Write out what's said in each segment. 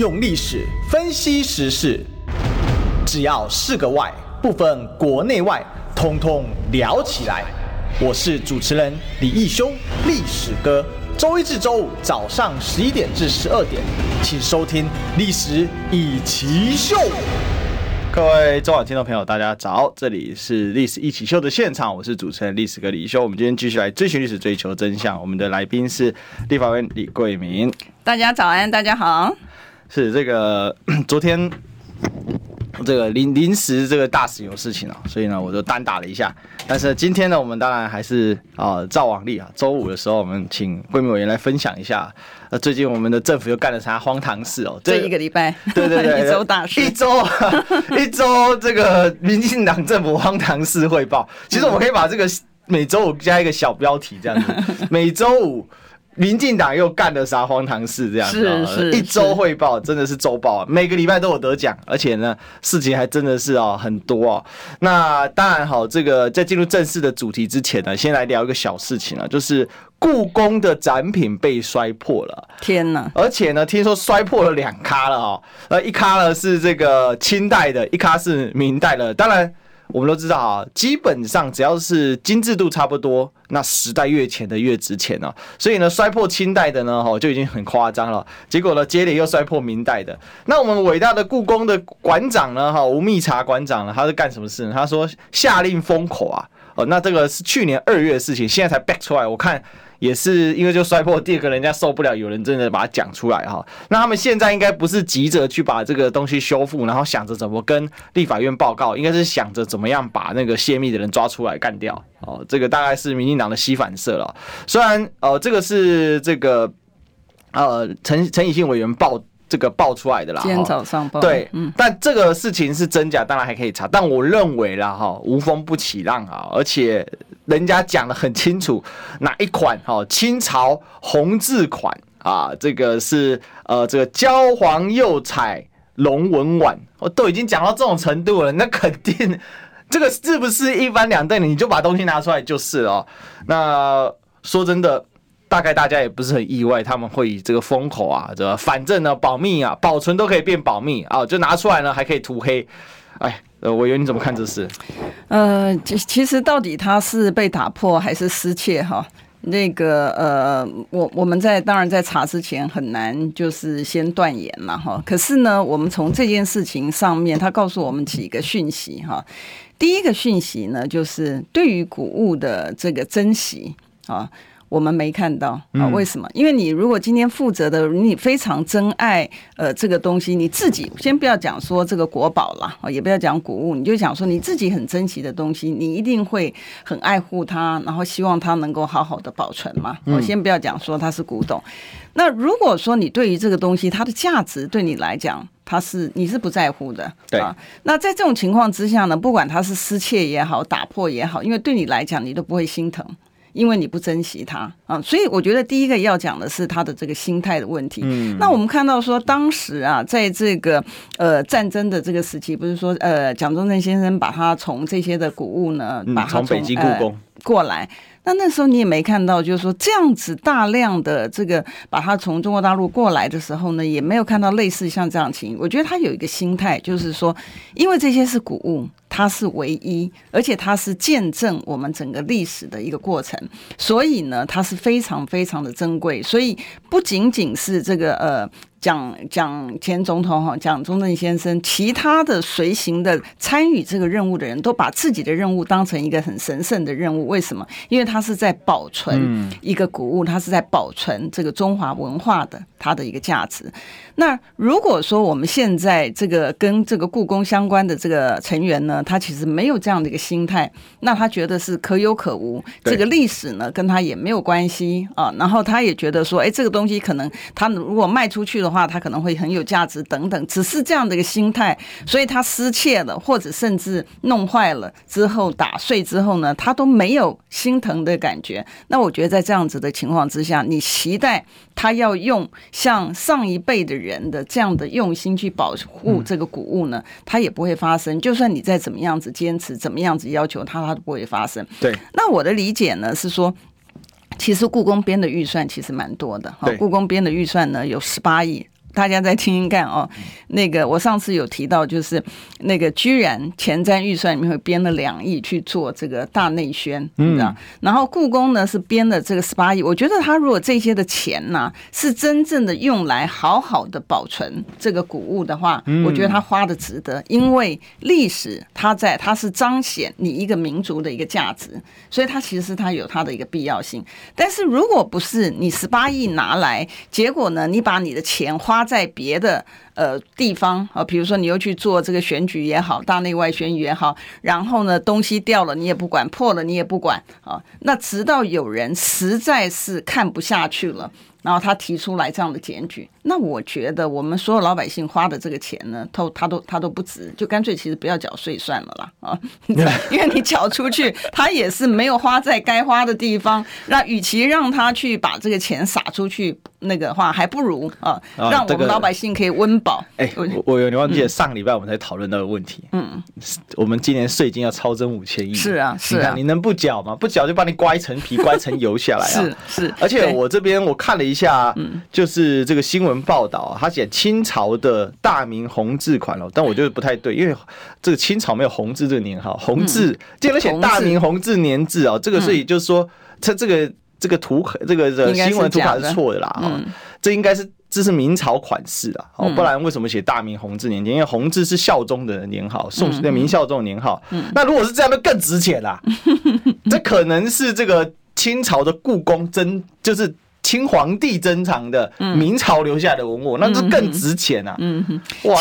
用历史分析时事，只要是个“外”，不分国内外，通通聊起来。我是主持人李义修，历史哥。周一至周五早上十一点至十二点，请收听《历史一奇秀》。各位中网听众朋友，大家早！这里是《历史一起秀》的现场，我是主持人历史哥李修。我们今天继续来追寻历史，追求真相。我们的来宾是立法院李桂明。大家早安，大家好。是这个 昨天这个临临时这个大使有事情啊，所以呢我就单打了一下。但是今天呢，我们当然还是啊照往例啊，周五的时候我们请贵敏委员来分享一下。呃，最近我们的政府又干了啥荒唐事哦？这一个礼拜，对对对，一周大事，一周 一周这个民进党政府荒唐事汇报。其实我们可以把这个每周五加一个小标题这样子，每周五。民进党又干了啥荒唐事？这样子，是是，一周汇报真的是周报，每个礼拜都有得奖，而且呢，事情还真的是哦很多哦。那当然好，这个在进入正式的主题之前呢，先来聊一个小事情啊，就是故宫的展品被摔破了。天哪！而且呢，听说摔破了两咖了哦，呃，一咖呢是这个清代的，一咖是明代的。当然。我们都知道啊，基本上只要是精致度差不多，那时代越前的越值钱哦。所以呢，摔破清代的呢，哈就已经很夸张了。结果呢，接连又摔破明代的。那我们伟大的故宫的馆长呢，哈吴密察馆长呢，他是干什么事呢？他说下令封口啊。哦，那这个是去年二月的事情，现在才 back 出来。我看。也是因为就摔破，第二个人家受不了，有人真的把它讲出来哈。那他们现在应该不是急着去把这个东西修复，然后想着怎么跟立法院报告，应该是想着怎么样把那个泄密的人抓出来干掉。哦，这个大概是民进党的西反射了。虽然呃，这个是这个呃陈陈以信委员报。这个爆出来的啦，今天早上报对，嗯，但这个事情是真假，当然还可以查。但我认为啦，哈，无风不起浪啊，而且人家讲的很清楚，哪一款哈清朝红字款啊，这个是呃这个焦黄釉彩龙纹碗，我都已经讲到这种程度了，那肯定这个是不是一翻两瞪，你就把东西拿出来就是了。那说真的。大概大家也不是很意外，他们会以这个封口啊，这反正呢保密啊，保存都可以变保密啊，就拿出来呢还可以涂黑。哎，呃，委员你怎么看这事？呃，其其实到底它是被打破还是失窃哈？那个呃，我我们在当然在查之前很难就是先断言了哈。可是呢，我们从这件事情上面，他告诉我们几个讯息哈。第一个讯息呢，就是对于古物的这个珍惜啊。我们没看到啊？为什么？因为你如果今天负责的，你非常珍爱呃这个东西，你自己先不要讲说这个国宝啦，啊，也不要讲古物，你就讲说你自己很珍惜的东西，你一定会很爱护它，然后希望它能够好好的保存嘛。我先不要讲说它是古董。那如果说你对于这个东西它的价值对你来讲，它是你是不在乎的，对啊。那在这种情况之下呢，不管它是失窃也好，打破也好，因为对你来讲你都不会心疼。因为你不珍惜它啊，所以我觉得第一个要讲的是他的这个心态的问题。嗯，那我们看到说，当时啊，在这个呃战争的这个时期，不是说呃蒋中正先生把他从这些的古物呢，把他从北京故宫过来。那那时候你也没看到，就是说这样子大量的这个把他从中国大陆过来的时候呢，也没有看到类似像这样情。我觉得他有一个心态，就是说，因为这些是古物。它是唯一，而且它是见证我们整个历史的一个过程，所以呢，它是非常非常的珍贵。所以不仅仅是这个呃。蒋蒋前总统哈，蒋中正先生，其他的随行的参与这个任务的人都把自己的任务当成一个很神圣的任务。为什么？因为他是在保存一个古物，他是在保存这个中华文化的它的一个价值。那如果说我们现在这个跟这个故宫相关的这个成员呢，他其实没有这样的一个心态，那他觉得是可有可无，这个历史呢跟他也没有关系啊。然后他也觉得说，哎，这个东西可能他如果卖出去的。话他可能会很有价值等等，只是这样的一个心态，所以他失窃了，或者甚至弄坏了之后打碎之后呢，他都没有心疼的感觉。那我觉得在这样子的情况之下，你期待他要用像上一辈的人的这样的用心去保护这个古物呢，它也不会发生。就算你再怎么样子坚持，怎么样子要求它，它都不会发生。对，那我的理解呢是说。其实故宫编的预算其实蛮多的，哈，故宫编的预算呢有十八亿大家再听听看哦。那个我上次有提到，就是那个居然前瞻预算里面会编了两亿去做这个大内宣，嗯，然后故宫呢是编了这个十八亿。我觉得他如果这些的钱呢是真正的用来好好的保存这个古物的话，我觉得他花的值得，因为历史它在它是彰显你一个民族的一个价值，所以它其实它有它的一个必要性。但是如果不是你十八亿拿来，结果呢，你把你的钱花他在别的呃地方啊，比如说你又去做这个选举也好，大内外选举也好，然后呢东西掉了你也不管，破了你也不管啊，那直到有人实在是看不下去了。然后他提出来这样的检举，那我觉得我们所有老百姓花的这个钱呢，都他都他都不值，就干脆其实不要缴税算了啦啊，因为你缴出去，他也是没有花在该花的地方。那与其让他去把这个钱撒出去，那个话还不如啊，让我们老百姓可以温饱。哎，我我忘记了上个礼拜我们才讨论到的问题，嗯，我们今年税金要超增五千亿，是啊是啊，你能不缴吗？不缴就把你刮一层皮，刮一层油下来啊，是是，而且我这边我看了一下，就是这个新闻报道，他写清朝的大明弘治款了，但我觉得不太对，因为这个清朝没有弘治这个年号，弘治竟然写大明弘治年制啊，这个所以就是说，他这个这个图这个的新闻图卡是错的啦，啊，这应该是这是明朝款式啊，哦，不然为什么写大明弘治年间？因为弘治是孝宗的年号，宋那明孝宗的年号，那如果是这样，就更值钱啦，这可能是这个清朝的故宫真，就是。清皇帝珍藏的明朝留下的文物，嗯、那就更值钱啊！嗯哼，哇，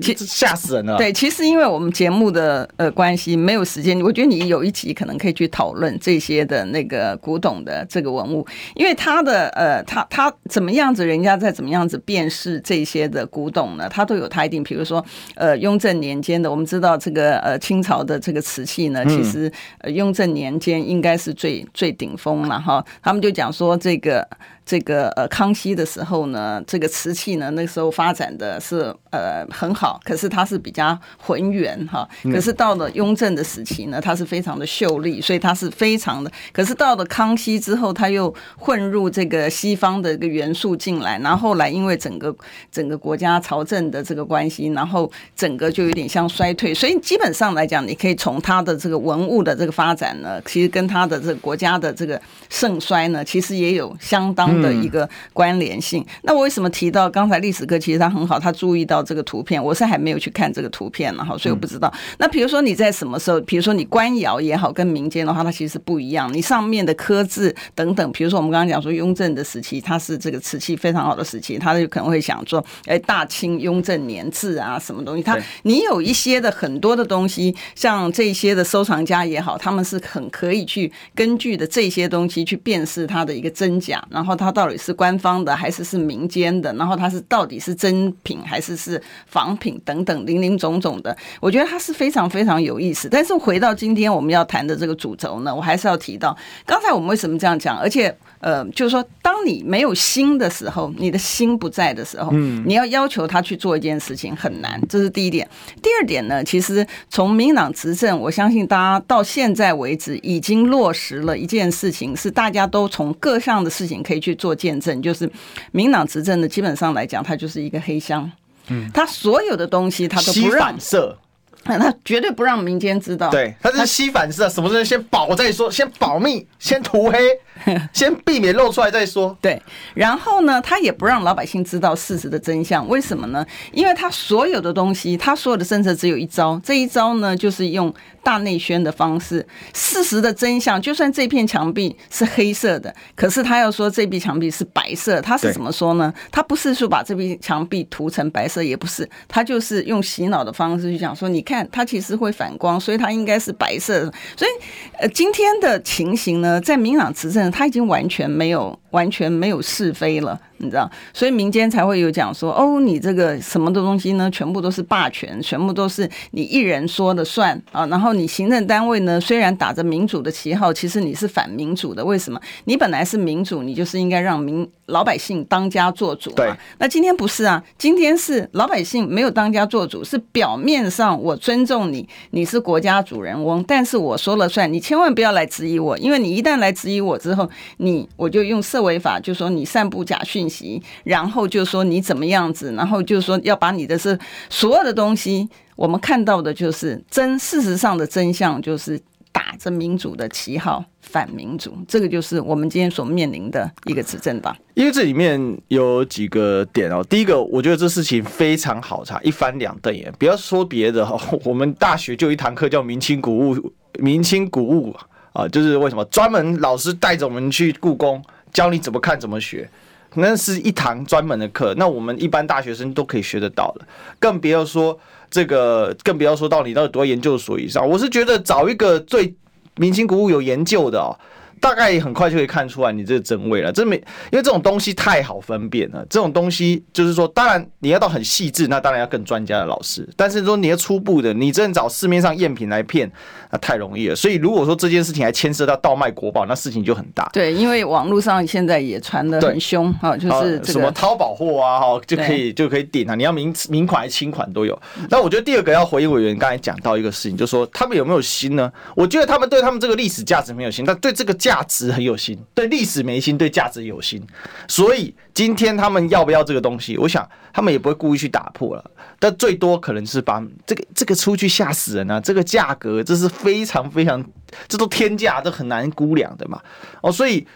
其实吓死人了。对，其实因为我们节目的呃关系，没有时间。我觉得你有一集可能可以去讨论这些的那个古董的这个文物，因为他的呃，他他怎么样子，人家在怎么样子辨识这些的古董呢？他都有他一定，比如说呃，雍正年间的，我们知道这个呃清朝的这个瓷器呢，其实呃雍正年间应该是最最顶峰了哈。他们就讲说这个。这个呃，康熙的时候呢，这个瓷器呢，那时候发展的是呃很好，可是它是比较浑圆哈。可是到了雍正的时期呢，它是非常的秀丽，所以它是非常的。可是到了康熙之后，它又混入这个西方的一个元素进来，然后后来因为整个整个国家朝政的这个关系，然后整个就有点像衰退。所以基本上来讲，你可以从它的这个文物的这个发展呢，其实跟它的这个国家的这个盛衰呢，其实也有相当。的一个关联性。那我为什么提到刚才历史课？其实他很好，他注意到这个图片，我是还没有去看这个图片呢哈，所以我不知道。那比如说你在什么时候，比如说你官窑也好，跟民间的话，它其实是不一样。你上面的刻字等等，比如说我们刚刚讲说雍正的时期，它是这个瓷器非常好的时期，他就可能会想说，哎，大清雍正年制啊，什么东西？他你有一些的很多的东西，像这些的收藏家也好，他们是很可以去根据的这些东西去辨识它的一个真假，然后他。它到底是官方的还是是民间的？然后它是到底是真品还是是仿品等等林林总总的，我觉得它是非常非常有意思。但是回到今天我们要谈的这个主轴呢，我还是要提到刚才我们为什么这样讲，而且。呃，就是说，当你没有心的时候，你的心不在的时候，嗯，你要要求他去做一件事情很难，这是第一点。第二点呢，其实从民党执政，我相信大家到现在为止已经落实了一件事情，是大家都从各项的事情可以去做见证，就是民党执政的基本上来讲，它就是一个黑箱，嗯，它所有的东西它都不让反射。他绝对不让民间知道，对，他是吸反射，什么事先保再说，先保密，先涂黑，先避免露出来再说。对，然后呢，他也不让老百姓知道事实的真相，为什么呢？因为他所有的东西，他所有的政策只有一招，这一招呢，就是用。大内宣的方式，事实的真相，就算这片墙壁是黑色的，可是他要说这壁墙壁是白色，他是怎么说呢？他不是说把这壁墙壁涂成白色，也不是，他就是用洗脑的方式去讲说，你看它其实会反光，所以它应该是白色的。所以，呃，今天的情形呢，在明朗执政，它已经完全没有。完全没有是非了，你知道，所以民间才会有讲说，哦，你这个什么的东西呢？全部都是霸权，全部都是你一人说了算啊。然后你行政单位呢，虽然打着民主的旗号，其实你是反民主的。为什么？你本来是民主，你就是应该让民老百姓当家做主嘛。那今天不是啊，今天是老百姓没有当家做主，是表面上我尊重你，你是国家主人翁，但是我说了算，你千万不要来质疑我，因为你一旦来质疑我之后，你我就用社。违法，就说你散布假讯讯息，然后就说你怎么样子，然后就说要把你的是所有的东西，我们看到的就是真，事实上的真相就是打着民主的旗号反民主，这个就是我们今天所面临的一个执政党。因为这里面有几个点哦，第一个，我觉得这事情非常好查，一翻两瞪眼。不要说别的哈，我们大学就一堂课叫明清古物，明清古物啊，就是为什么专门老师带着我们去故宫，教你怎么看怎么学，那是一堂专门的课，那我们一般大学生都可以学得到的，更不要说。这个更不要说到你到底读研究所以上，我是觉得找一个最明星古物有研究的哦。大概很快就可以看出来你这个真伪了，这没，因为这种东西太好分辨了。这种东西就是说，当然你要到很细致，那当然要更专家的老师。但是说你要初步的，你真的找市面上赝品来骗，那太容易了。所以如果说这件事情还牵涉到倒卖国宝，那事情就很大。对，因为网络上现在也传的很凶啊，就是、这个、什么淘宝货啊，哈就可以就可以顶啊。你要明明款还是清款都有。那我觉得第二个要回应委员刚才讲到一个事情，就是说他们有没有心呢？我觉得他们对他们这个历史价值没有心，但对这个价值很有心。对历史没心，对价值有心，所以今天他们要不要这个东西？我想他们也不会故意去打破了，但最多可能是把这个这个出去吓死人啊！这个价格这是非常非常，这都天价，都很难估量的嘛。哦，所以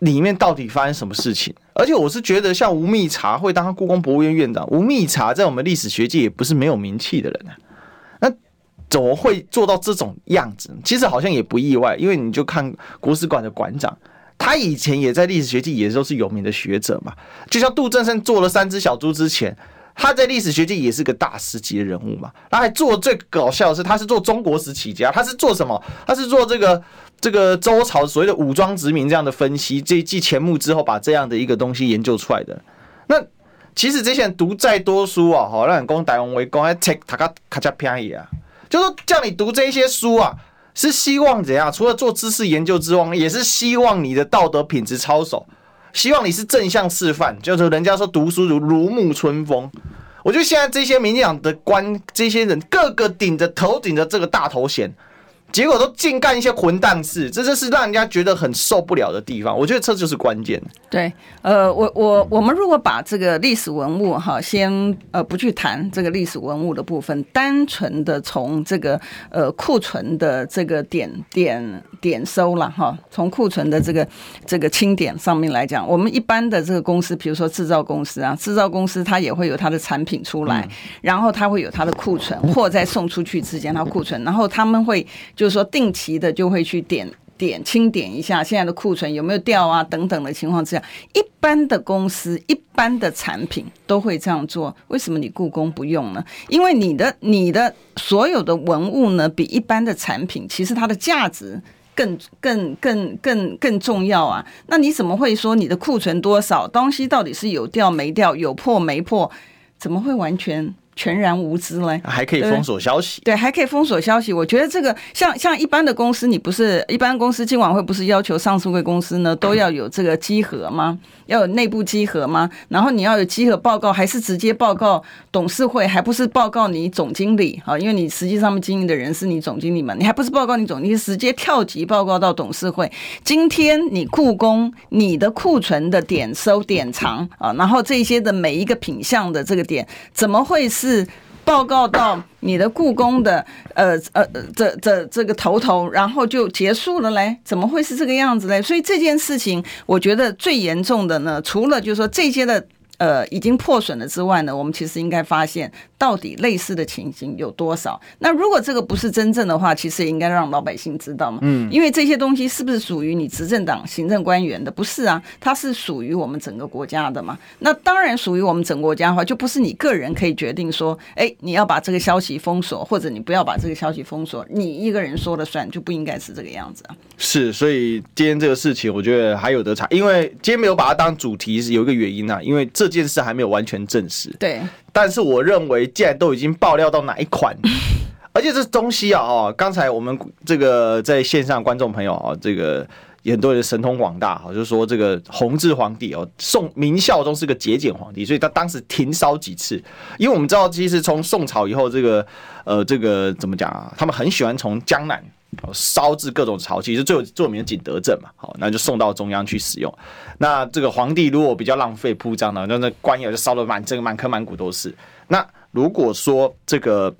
里面到底发生什么事情？而且我是觉得，像吴密察会当故宫博物院院长，吴密察在我们历史学界也不是没有名气的人啊。怎么会做到这种样子？其实好像也不意外，因为你就看国史馆的馆长。他以前也在历史学界也都是有名的学者嘛，就像杜正胜做了三只小猪之前，他在历史学界也是个大师级的人物嘛。他还做最搞笑的是，他是做中国史起家，他是做什么？他是做这个这个周朝所谓的武装殖民这样的分析，这继钱穆之后把这样的一个东西研究出来的。那其实这些人读再多书啊，好让你讲台湾为公，还 take 他个卡加便宜啊，就是叫你读这些书啊。是希望怎样？除了做知识研究之外，也是希望你的道德品质操守，希望你是正向示范。就是人家说读书如如沐春风，我觉得现在这些民进党的官，这些人个个顶着头顶着这个大头衔。结果都净干一些混蛋事，这就是让人家觉得很受不了的地方。我觉得这就是关键。对，呃，我我我们如果把这个历史文物哈，先呃不去谈这个历史文物的部分，单纯的从这个呃库存的这个点点点收了哈，从库存的这个这个清点上面来讲，我们一般的这个公司，比如说制造公司啊，制造公司它也会有它的产品出来，然后它会有它的库存，货在送出去之间它库存，然后他们会。就是说，定期的就会去点点清点一下现在的库存有没有掉啊等等的情况之下，一般的公司、一般的产品都会这样做。为什么你故宫不用呢？因为你的你的所有的文物呢，比一般的产品其实它的价值更更更更更重要啊。那你怎么会说你的库存多少东西到底是有掉没掉、有破没破？怎么会完全？全然无知嘞，还可以封锁消息。对，还可以封锁消息。我觉得这个像像一般的公司，你不是一般公司，今晚会不是要求上市贵公司呢都要有这个稽核吗？要有内部稽核吗？然后你要有稽核报告，还是直接报告董事会，还不是报告你总经理啊？因为你实际上面经营的人是你总经理嘛，你还不是报告你总经理，直接跳级报告到董事会。今天你故宫你的库存的点收点藏啊，然后这些的每一个品项的这个点，怎么会是？报告到你的故宫的呃呃呃这这这个头头，然后就结束了嘞？怎么会是这个样子嘞？所以这件事情，我觉得最严重的呢，除了就是说这些的。呃，已经破损了之外呢，我们其实应该发现到底类似的情形有多少。那如果这个不是真正的话，其实也应该让老百姓知道嘛。嗯，因为这些东西是不是属于你执政党行政官员的？不是啊，它是属于我们整个国家的嘛。那当然属于我们整个国家的话，就不是你个人可以决定说，哎，你要把这个消息封锁，或者你不要把这个消息封锁，你一个人说了算，就不应该是这个样子啊。是，所以今天这个事情，我觉得还有得查，因为今天没有把它当主题，是有一个原因啊，因为这。这件事还没有完全证实，对。但是我认为，既然都已经爆料到哪一款，而且这东西啊，哦，刚才我们这个在线上观众朋友啊，这个很多人神通广大，就是说这个弘治皇帝哦，宋明孝宗是个节俭皇帝，所以他当时停烧几次，因为我们知道，其实从宋朝以后，这个呃，这个怎么讲啊？他们很喜欢从江南烧制各种陶器，就最有最有名的景德镇嘛，好，那就送到中央去使用。那这个皇帝如果比较浪费铺张呢，那那官窑就烧的满这个满坑满谷都是。那如果说这个，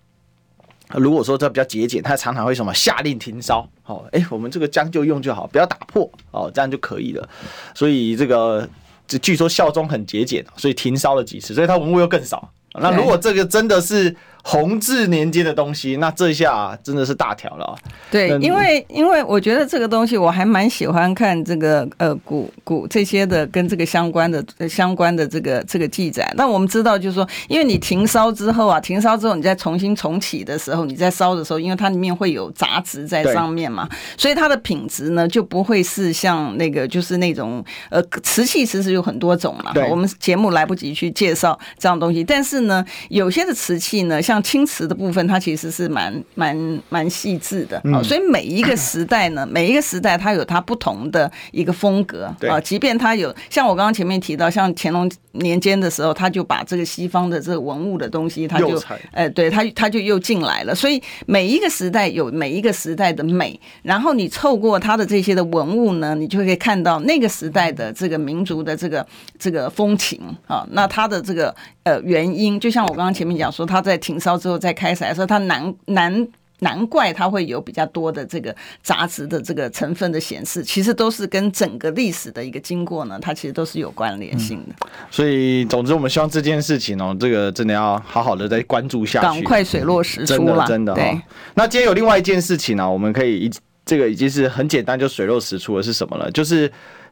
如果说这比较节俭，他常常会什么下令停烧，哦，哎，我们这个将就用就好，不要打破哦，这样就可以了。所以这个这据说孝宗很节俭，所以停烧了几次，所以他文物又更少。那如果这个真的是弘治年间的东西，那这下真的是大条了啊。对，因为因为我觉得这个东西我还蛮喜欢看这个呃古古这些的跟这个相关的相关的这个这个记载。那我们知道就是说，因为你停烧之后啊，停烧之后你再重新重启的时候，你在烧的时候，因为它里面会有杂质在上面嘛，所以它的品质呢就不会是像那个就是那种呃瓷器，其实有很多种嘛。我们节目来不及去介绍这样东西，但是呢，有些的瓷器呢，像青瓷的部分，它其实是蛮蛮蛮细致的啊，所以每一个时代呢，每一个时代它有它不同的一个风格啊。即便它有像我刚刚前面提到，像乾隆年间的时候，他就把这个西方的这个文物的东西，他就哎，对他他就又进来了。所以每一个时代有每一个时代的美，然后你透过它的这些的文物呢，你就可以看到那个时代的这个民族的这个这个风情啊。那它的这个呃原因，就像我刚刚前面讲说，它在停烧之后再开采的时候，它难难。难怪它会有比较多的这个杂质的这个成分的显示，其实都是跟整个历史的一个经过呢，它其实都是有关联性的。嗯、所以，总之，我们希望这件事情哦，这个真的要好好的再关注下去，赶快水落石出了，真的，真的。对。那今天有另外一件事情呢、啊，我们可以一这个已经是很简单就水落石出了，是什么了？就是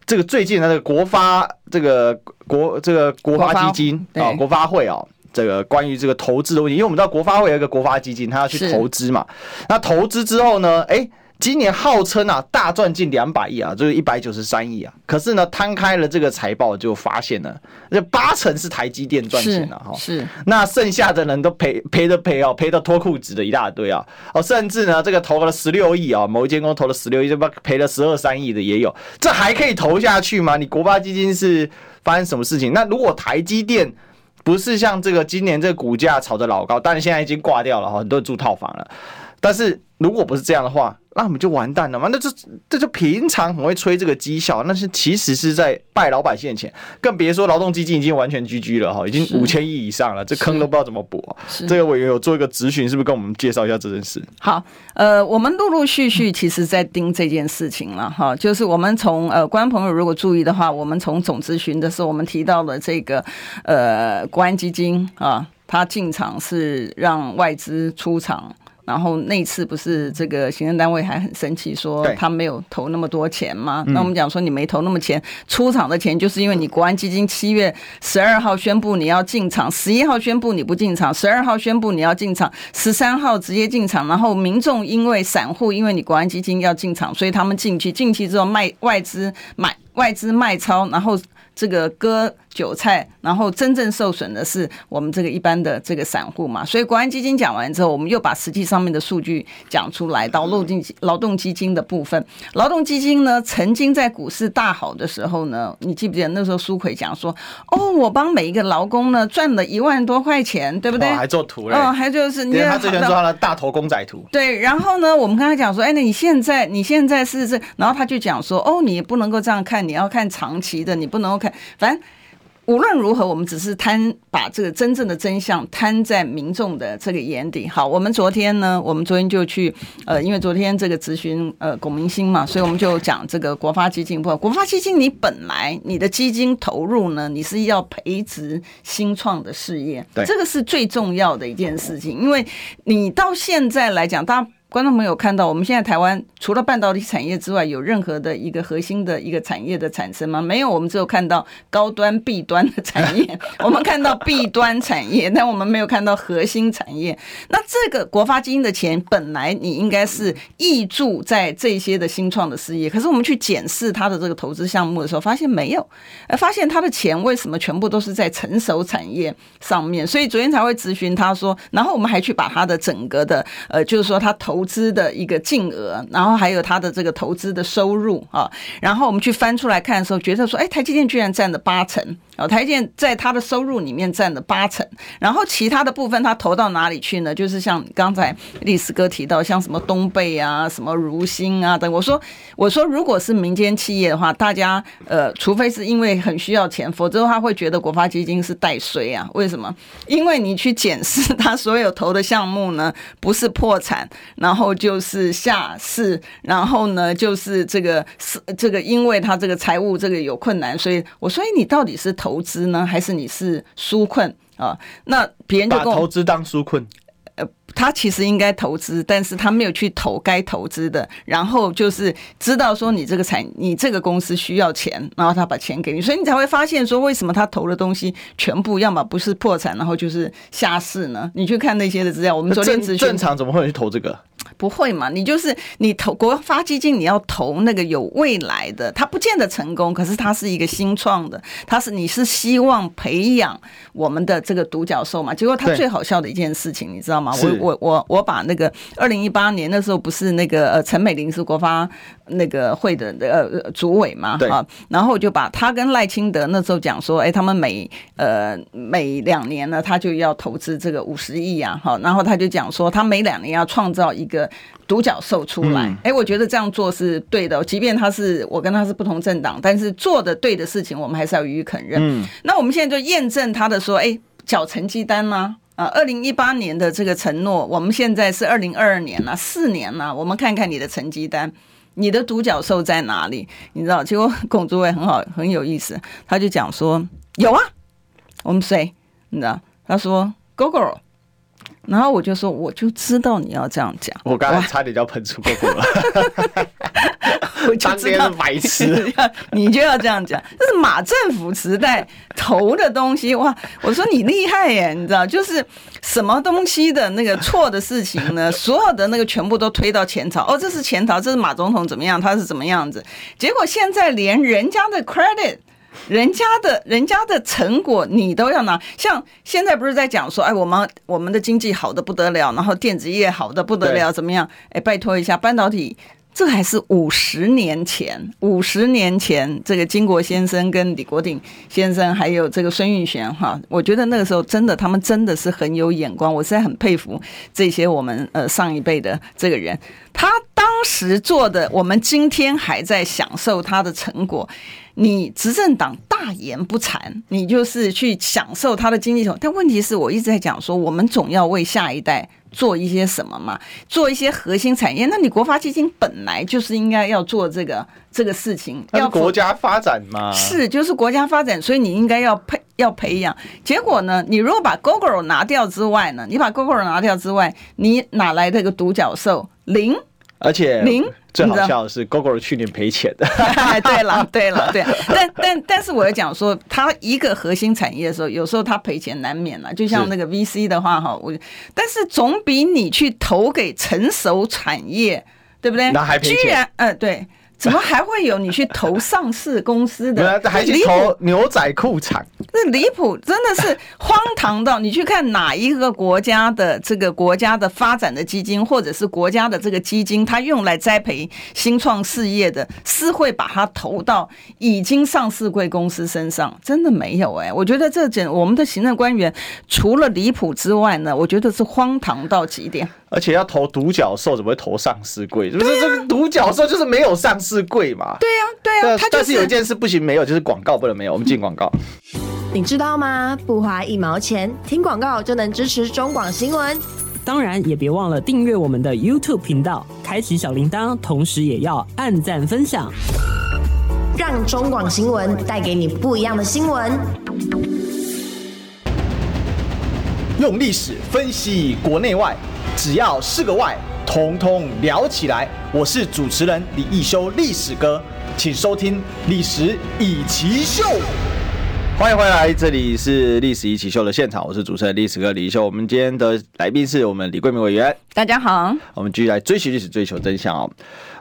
这个最近的这个国发这个国这个国发基金啊，国发会啊。这个关于这个投资的问题，因为我们知道国发会有一个国发基金，他要去投资嘛。那投资之后呢？哎，今年号称啊大赚近两百亿啊，就是一百九十三亿啊。可是呢，摊开了这个财报就发现了，这八成是台积电赚钱了哈。是。那剩下的人都赔赔的赔哦，赔的脱裤子的一大堆啊。哦，甚至呢，这个投了十六亿啊，某一间公司投了十六亿，就把赔了十二三亿的也有。这还可以投下去吗？你国发基金是发生什么事情？那如果台积电？不是像这个今年这个股价炒得老高，但是现在已经挂掉了哈，很多人住套房了。但是如果不是这样的话，那我们就完蛋了嘛？那就这就平常很会吹这个绩效，那是其实是在败老百姓的钱，更别说劳动基金已经完全 GG 了哈，已经五千亿以上了，这坑都不知道怎么补啊。这个委员有做一个咨询，是不是跟我们介绍一下这件事？好，呃，我们陆陆续续其实在盯这件事情了哈，就是我们从呃，观众朋友如果注意的话，我们从总咨询的时候，我们提到了这个呃，国安基金啊，它进场是让外资出场。然后那次不是这个行政单位还很生气，说他没有投那么多钱吗？那我们讲说你没投那么钱，出场的钱就是因为你国安基金七月十二号宣布你要进场，十一号宣布你不进场，十二号宣布你要进场，十三号直接进场，然后民众因为散户因为你国安基金要进场，所以他们进去，进去之后卖外资买外资卖超，然后这个割韭菜，然后真正受损的是我们这个一般的这个散户嘛，所以国安基金讲完之后，我们又把实际上面的数据讲出来，到劳动劳动基金的部分，劳动基金呢，曾经在股市大好的时候呢，你记不记得那时候苏奎讲说，哦，我帮每一个劳工呢赚了一万多块钱，对不对？还做图嘞？哦，还就是你看他之前做他的大头公仔图。对，然后呢，我们跟他讲说，哎，那你现在你现在是这，然后他就讲说，哦，你不能够这样看，你要看长期的，你不能够看，反正。无论如何，我们只是摊把这个真正的真相摊在民众的这个眼底。好，我们昨天呢，我们昨天就去，呃，因为昨天这个咨询呃龚明鑫嘛，所以我们就讲这个国发基金。不，国发基金你本来你的基金投入呢，你是要培植新创的事业，对，这个是最重要的一件事情，因为你到现在来讲，大家。观众朋友看到，我们现在台湾除了半导体产业之外，有任何的一个核心的一个产业的产生吗？没有，我们只有看到高端、弊端的产业。我们看到弊端产业，但我们没有看到核心产业。那这个国发基金的钱，本来你应该是挹注在这些的新创的事业，可是我们去检视它的这个投资项目的时候，发现没有，呃，发现它的钱为什么全部都是在成熟产业上面？所以昨天才会咨询他说，然后我们还去把他的整个的，呃，就是说他投。资的一个净额，然后还有它的这个投资的收入啊，然后我们去翻出来看的时候，觉得说，哎，台积电居然占了八成啊，台积电在它的收入里面占了八成，然后其他的部分它投到哪里去呢？就是像刚才历史哥提到，像什么东贝啊、什么如新啊等，我说我说如果是民间企业的话，大家呃，除非是因为很需要钱，否则他会觉得国发基金是带税啊？为什么？因为你去检视他所有投的项目呢，不是破产，后就是下市，然后呢就是这个是这个，因为他这个财务这个有困难，所以我说你到底是投资呢，还是你是纾困啊？那别人就投资当纾困。呃，他其实应该投资，但是他没有去投该投资的，然后就是知道说你这个产，你这个公司需要钱，然后他把钱给你，所以你才会发现说为什么他投的东西全部要么不是破产，然后就是下市呢？你去看那些的资料，我们昨天正正常怎么会去投这个？不会嘛？你就是你投国发基金，你要投那个有未来的，它不见得成功，可是它是一个新创的，它是你是希望培养我们的这个独角兽嘛？结果它最好笑的一件事情，你知道吗？我我我我把那个二零一八年那时候不是那个呃陈美玲是国发那个会的呃主委嘛？啊，然后我就把他跟赖清德那时候讲说，哎，他们每呃每两年呢，他就要投资这个五十亿啊，好，然后他就讲说，他每两年要创造一个。独角兽出来，哎，我觉得这样做是对的。即便他是我跟他是不同政党，但是做的对的事情，我们还是要予以肯认。嗯，那我们现在就验证他的说，哎，缴成绩单吗？啊，二零一八年的这个承诺，我们现在是二零二二年了，四年了，我们看看你的成绩单，你的独角兽在哪里？你知道？结果 龚诸伟很好，很有意思，他就讲说有啊，我们谁？你知道？他说 Gogoro。然后我就说，我就知道你要这样讲。我刚才差点就要喷出过火了，我就知道白痴，你就要这样讲。这是马政府时代投的东西哇！我说你厉害耶，你知道，就是什么东西的那个错的事情呢？所有的那个全部都推到前朝。哦，这是前朝，这是马总统怎么样？他是怎么样子？结果现在连人家的 credit。人家的人家的成果你都要拿，像现在不是在讲说，哎，我们我们的经济好的不得了，然后电子业好的不得了，怎么样？哎，拜托一下，半导体这还是五十年前，五十年前这个金国先生跟李国鼎先生，还有这个孙运璇哈，我觉得那个时候真的他们真的是很有眼光，我实在很佩服这些我们呃上一辈的这个人，他当时做的，我们今天还在享受他的成果。你执政党大言不惭，你就是去享受他的经济头。但问题是我一直在讲说，我们总要为下一代做一些什么嘛，做一些核心产业。那你国发基金本来就是应该要做这个这个事情，要国家发展嘛，是就是国家发展，所以你应该要培要培养。结果呢，你如果把 Gogoro 拿掉之外呢，你把 Gogoro 拿掉之外，你哪来的一个独角兽？零，而且零。最好笑的是，Gogoro 去年赔钱的。对了，对了，对。但但但是，我要讲说，它一个核心产业的时候，有时候它赔钱难免了。就像那个 VC 的话，哈，我但是总比你去投给成熟产业，对不对？那还赔钱？居然，嗯、呃，对。怎么还会有你去投上市公司的？还去投牛仔裤厂？这离谱，真的是荒唐到你去看哪一个国家的这个国家的发展的基金，或者是国家的这个基金，它用来栽培新创事业的，是会把它投到已经上市贵公司身上？真的没有哎、欸，我觉得这简我们的行政官员除了离谱之外呢，我觉得是荒唐到极点。而且要投独角兽，怎么会投上市柜？就是这个独角兽就是没有上市柜嘛。对呀、啊，对呀、啊。但是有一件事不行，没有就是广告不能没有。我们进广告。你知道吗？不花一毛钱，听广告就能支持中广新闻。当然也别忘了订阅我们的 YouTube 频道，开启小铃铛，同时也要按赞分享，让中广新闻带给你不一样的新闻。用历史分析国内外。只要是个“外”，统统聊起来。我是主持人李易修，历史哥，请收听《历史以奇秀》。欢迎回来，这里是历史一起秀的现场，我是主持人历史哥李秀。我们今天的来宾是我们李桂明委员，大家好。我们继续来追寻历史，追求真相哦。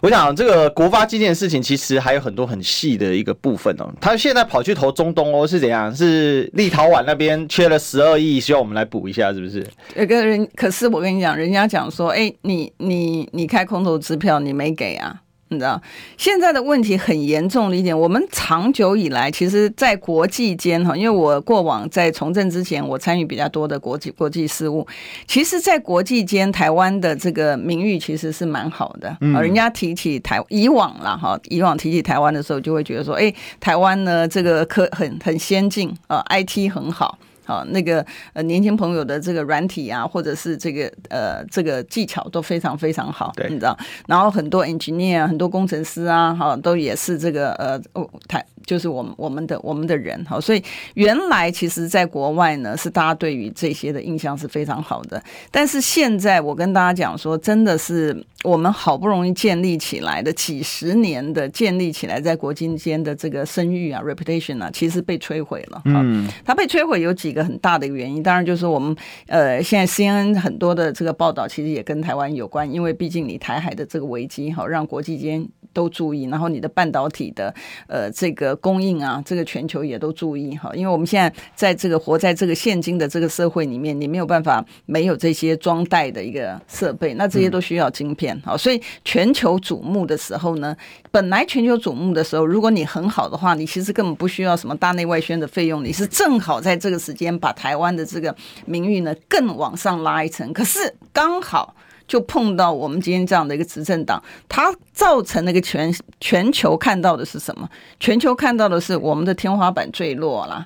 我想这个国发基金的事情，其实还有很多很细的一个部分哦。他现在跑去投中东哦，是怎样？是立陶宛那边缺了十二亿，需要我们来补一下，是不是？有个人，可是我跟你讲，人家讲说，哎，你你你开空头支票，你没给啊。你知道现在的问题很严重的一点，我们长久以来，其实，在国际间哈，因为我过往在从政之前，我参与比较多的国际国际事务，其实，在国际间，台湾的这个名誉其实是蛮好的。嗯，人家提起台以往了哈，以往提起台湾的时候，就会觉得说，哎，台湾呢，这个科很很先进啊，IT 很好。好，那个呃，年轻朋友的这个软体啊，或者是这个呃，这个技巧都非常非常好，对，你知道，然后很多 engineer，很多工程师啊，哈，都也是这个呃，哦，台。就是我们我们的我们的人哈，所以原来其实，在国外呢，是大家对于这些的印象是非常好的。但是现在我跟大家讲说，真的是我们好不容易建立起来的几十年的建立起来在国际间的这个声誉啊，reputation 啊，其实被摧毁了。嗯，它被摧毁有几个很大的原因，当然就是我们呃，现在 CNN 很多的这个报道其实也跟台湾有关，因为毕竟你台海的这个危机哈，让国际间都注意，然后你的半导体的呃这个。供应啊，这个全球也都注意哈，因为我们现在在这个活在这个现今的这个社会里面，你没有办法没有这些装袋的一个设备，那这些都需要晶片好，所以全球瞩目的时候呢，本来全球瞩目的时候，如果你很好的话，你其实根本不需要什么大内外宣的费用，你是正好在这个时间把台湾的这个名誉呢更往上拉一层，可是刚好。就碰到我们今天这样的一个执政党，它造成那个全全球看到的是什么？全球看到的是我们的天花板坠落了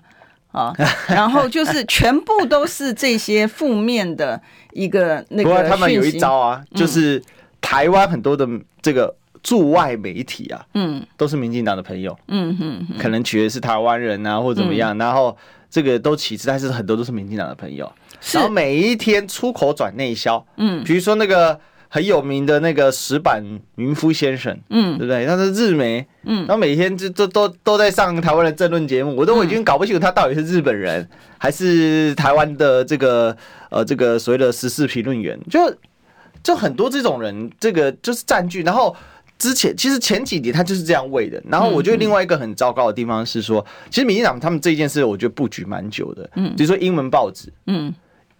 啊，然后就是全部都是这些负面的一个那个。不过他们有一招啊，就是台湾很多的这个驻外媒体啊，嗯，都是民进党的朋友，嗯哼，可能觉得是台湾人啊，或怎么样，然后这个都其次，但是很多都是民进党的朋友。然后每一天出口转内销，嗯，比如说那个很有名的那个石板民夫先生，嗯，对不对？他是日媒，嗯，然后每天就都都都在上台湾的政论节目，我都已经搞不清楚他到底是日本人还是台湾的这个呃这个所谓的时事评论员，就就很多这种人，这个就是占据。然后之前其实前几年他就是这样喂的。然后我觉得另外一个很糟糕的地方是说，其实民进党他们这件事，我觉得布局蛮久的，嗯，比如说英文报纸，嗯。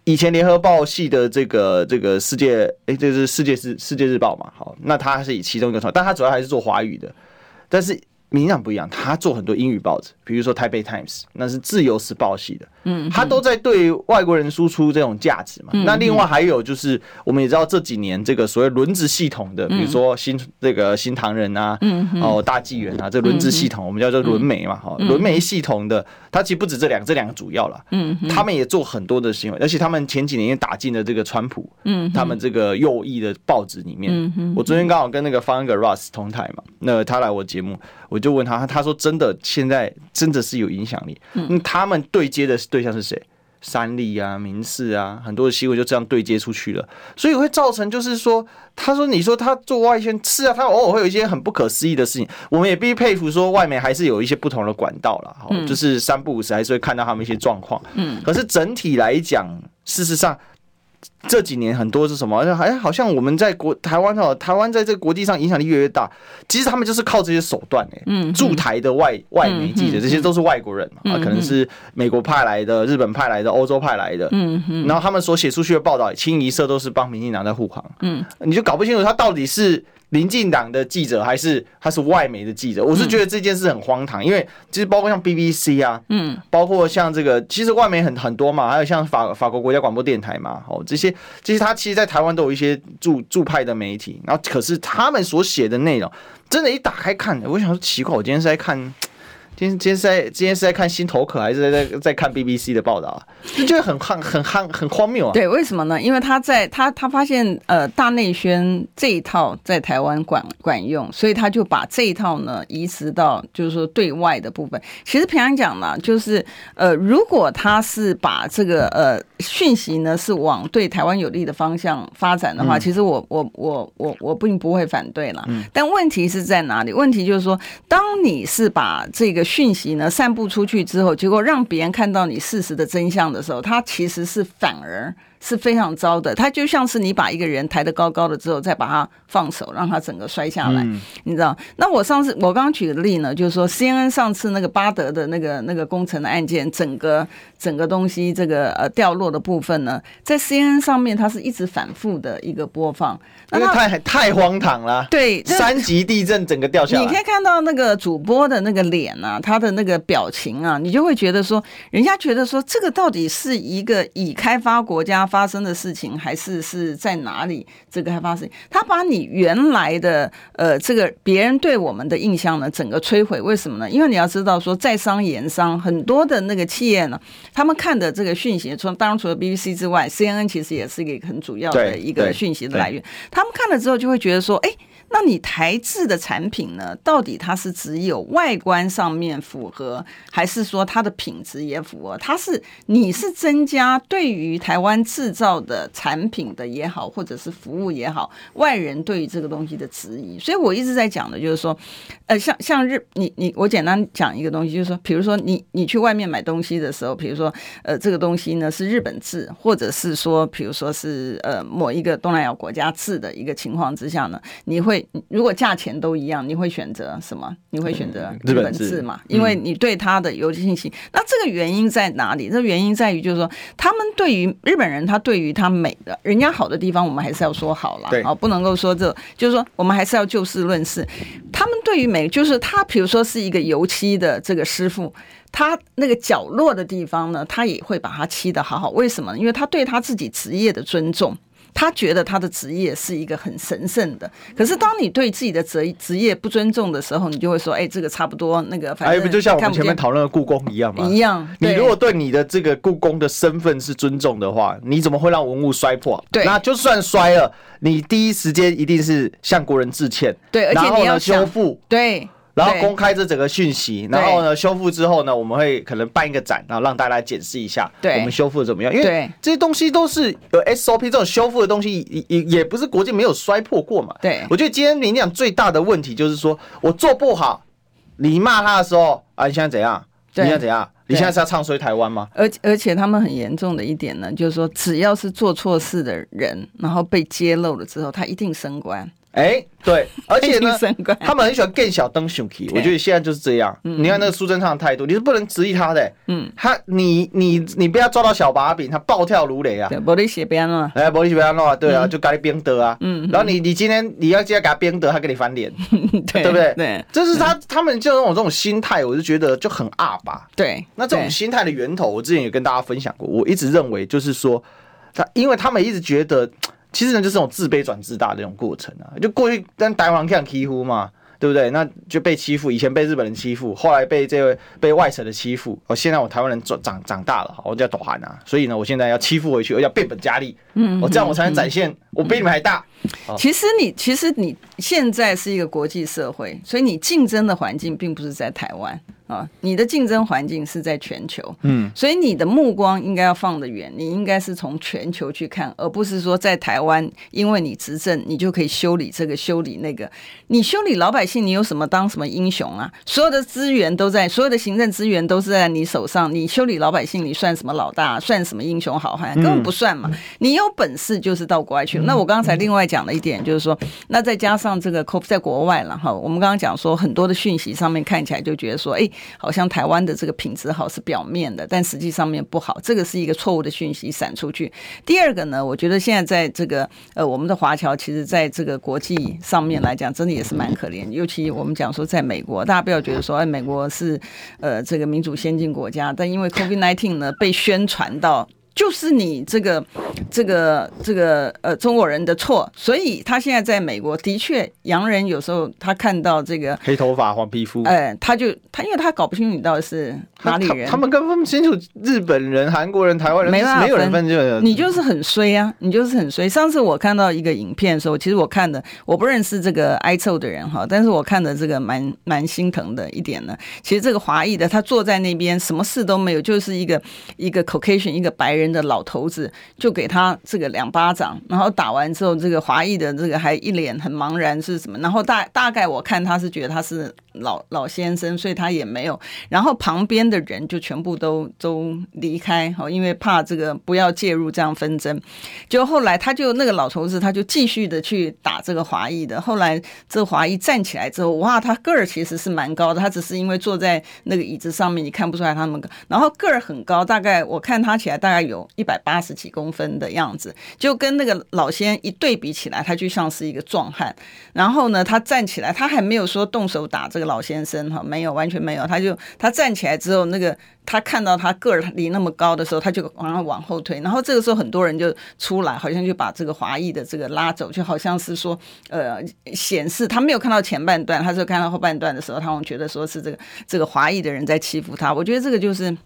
以前联合报系的这个这个世界，哎，这是世界是世界日报嘛？好，那他是以其中一个，但他主要还是做华语的，但是。民进党不一样，他做很多英语报纸，比如说台北 Times，那是自由时报系的，嗯，他都在对外国人输出这种价值嘛。那另外还有就是，我们也知道这几年这个所谓轮值系统的，比如说新这个新唐人啊，哦大纪元啊，这轮值系统我们叫做轮媒嘛，哈，轮媒系统的，它其实不止这两这两个主要了，嗯，他们也做很多的行为，而且他们前几年也打进了这个川普，嗯，他们这个右翼的报纸里面，我昨天刚好跟那个方格 Ross 同台嘛，那他来我节目。我就问他，他说真的，现在真的是有影响力。嗯，他们对接的对象是谁？三立啊、民视啊，很多的新闻就这样对接出去了，所以会造成就是说，他说你说他做外宣是啊，他偶尔会有一些很不可思议的事情，我们也必须佩服说外媒还是有一些不同的管道了，好，就是三不五时还是会看到他们一些状况。嗯，可是整体来讲，事实上。这几年很多是什么？哎，好像我们在国台湾哦，台湾在这个国际上影响力越来越大。其实他们就是靠这些手段哎，嗯，驻台的外外媒记者，这些都是外国人嘛，啊，可能是美国派来的、日本派来的、欧洲派来的，嗯嗯，然后他们所写出去的报道，清一色都是帮民进党在护航，嗯，你就搞不清楚他到底是。民进党的记者还是他是外媒的记者，我是觉得这件事很荒唐，因为其实包括像 BBC 啊，嗯，包括像这个，其实外媒很很多嘛，还有像法法国国家广播电台嘛，哦，这些其实他其实，在台湾都有一些驻驻派的媒体，然后可是他们所写的内容，真的，一打开看，我想说奇怪，我今天是在看。今天今天是在今天是在看新头壳，还是在在在看 BBC 的报道？就觉得很荒很荒很荒谬啊！对，为什么呢？因为他在他他发现呃大内宣这一套在台湾管管用，所以他就把这一套呢移植到就是说对外的部分。其实平常讲呢，就是呃如果他是把这个呃讯息呢是往对台湾有利的方向发展的话，嗯、其实我我我我我并不会反对了。嗯、但问题是在哪里？问题就是说，当你是把这个讯息呢散布出去之后，结果让别人看到你事实的真相的时候，他其实是反而。是非常糟的，它就像是你把一个人抬得高高的之后，再把他放手，让他整个摔下来，嗯、你知道？那我上次我刚刚举的例呢，就是说 CNN 上次那个巴德的那个那个工程的案件，整个整个东西这个呃掉落的部分呢，在 CNN 上面它是一直反复的一个播放，因为太太荒唐了。对，三级地震整个掉下来，你可以看到那个主播的那个脸啊，他的那个表情啊，你就会觉得说，人家觉得说这个到底是一个已开发国家。发生的事情还是是在哪里？这个还发事情，他把你原来的呃这个别人对我们的印象呢，整个摧毁。为什么呢？因为你要知道说，在商言商，很多的那个企业呢，他们看的这个讯息，除当然除了 BBC 之外，CNN 其实也是一个很主要的一个讯息的来源。他们看了之后就会觉得说，哎。那你台制的产品呢？到底它是只有外观上面符合，还是说它的品质也符合？它是你是增加对于台湾制造的产品的也好，或者是服务也好，外人对于这个东西的质疑。所以我一直在讲的就是说，呃，像像日你你我简单讲一个东西，就是说，比如说你你去外面买东西的时候，比如说呃这个东西呢是日本制，或者是说比如说是呃某一个东南亚国家制的一个情况之下呢，你会。如果价钱都一样，你会选择什么？你会选择日本制嘛？因为你对它的有信心。那这个原因在哪里？这原因在于就是说，他们对于日本人，他对于他美的人家好的地方，我们还是要说好了。对，不能够说这，就是说我们还是要就事论事。他们对于美，就是他，比如说是一个油漆的这个师傅，他那个角落的地方呢，他也会把它漆得好好。为什么？因为他对他自己职业的尊重。他觉得他的职业是一个很神圣的，可是当你对自己的职职业不尊重的时候，你就会说：“哎，这个差不多那个。”反正哎不就像我们前面讨论的故宫一样吗？一样。你如果对你的这个故宫的身份是尊重的话，你怎么会让文物摔破？对，那就算摔了，你第一时间一定是向国人致歉。对，而且你要修复。对。然后公开这整个讯息，然后呢修复之后呢，我们会可能办一个展，然后让大家来检视一下，对，我们修复的怎么样？因为这些东西都是有 SOP，这种修复的东西也也不是国际没有摔破过嘛。对，我觉得今天你讲最大的问题就是说我做不好，你骂他的时候啊，你现在怎样？你现在怎样？你现在是要唱衰台湾吗？而而且他们很严重的一点呢，就是说只要是做错事的人，然后被揭露了之后，他一定升官。哎、欸，对，而且呢，他们很喜欢更小灯熊皮，我觉得现在就是这样。嗯、你看那个苏贞昌的态度，你是不能质疑他的、欸。嗯，他你你你不要抓到小把柄，他暴跳如雷啊！玻璃鞋边了，哎，玻璃鞋边了，对啊，就给你编得啊。嗯，然后你你今天你要直接给他编得，他给你翻脸，对不对？对，这是他他们就那种这种心态，我就觉得就很二吧。对，那这种心态的源头，我之前也跟大家分享过。我一直认为就是说，他因为他们一直觉得。其实呢，就是这种自卑转自大的这种过程啊，就过去跟台湾人这样欺负嘛，对不对？那就被欺负，以前被日本人欺负，后来被这位被外省的欺负，哦，现在我台湾人长长长大了，我就要躲寒啊，所以呢，我现在要欺负回去，而要变本加厉，嗯，我这样我才能展现我比你们还大。其实你其实你现在是一个国际社会，所以你竞争的环境并不是在台湾。啊，你的竞争环境是在全球，嗯，所以你的目光应该要放得远，你应该是从全球去看，而不是说在台湾，因为你执政，你就可以修理这个修理那个。你修理老百姓，你有什么当什么英雄啊？所有的资源都在，所有的行政资源都是在你手上，你修理老百姓，你算什么老大？算什么英雄好汉？根本不算嘛！你有本事就是到国外去。那我刚才另外讲了一点，就是说，那再加上这个 COP 在国外了哈，我们刚刚讲说很多的讯息上面看起来就觉得说，哎。好像台湾的这个品质好是表面的，但实际上面不好，这个是一个错误的讯息闪出去。第二个呢，我觉得现在在这个呃，我们的华侨其实在这个国际上面来讲，真的也是蛮可怜。尤其我们讲说，在美国，大家不要觉得说，哎，美国是呃这个民主先进国家，但因为 COVID-19 呢被宣传到。就是你这个、这个、这个呃中国人的错，所以他现在在美国的确，洋人有时候他看到这个黑头发、黄皮肤，哎，他就他因为他搞不清楚你到底是哪里人，他，们根本分不清楚日本人、韩国人、台湾人，没办法，没有人分清。你就是很衰啊，你就是很衰。上次我看到一个影片的时候，其实我看的我不认识这个挨揍的人哈，但是我看的这个蛮蛮心疼的一点呢。其实这个华裔的他坐在那边，什么事都没有，就是一个一个 Caucasian 一个白人。人的老头子就给他这个两巴掌，然后打完之后，这个华裔的这个还一脸很茫然是什么？然后大大概我看他是觉得他是老老先生，所以他也没有。然后旁边的人就全部都都离开，哦，因为怕这个不要介入这样纷争。就后来他就那个老头子他就继续的去打这个华裔的。后来这华裔站起来之后，哇，他个儿其实是蛮高的，他只是因为坐在那个椅子上面，你看不出来他那么高。然后个儿很高，大概我看他起来大概有一百八十几公分的样子，就跟那个老先一对比起来，他就像是一个壮汉。然后呢，他站起来，他还没有说动手打这个老先生哈，没有，完全没有。他就他站起来之后，那个他看到他个儿离那么高的时候，他就往上往后退。然后这个时候很多人就出来，好像就把这个华裔的这个拉走，就好像是说呃显示他没有看到前半段，他就看到后半段的时候，他们觉得说是这个这个华裔的人在欺负他。我觉得这个就是。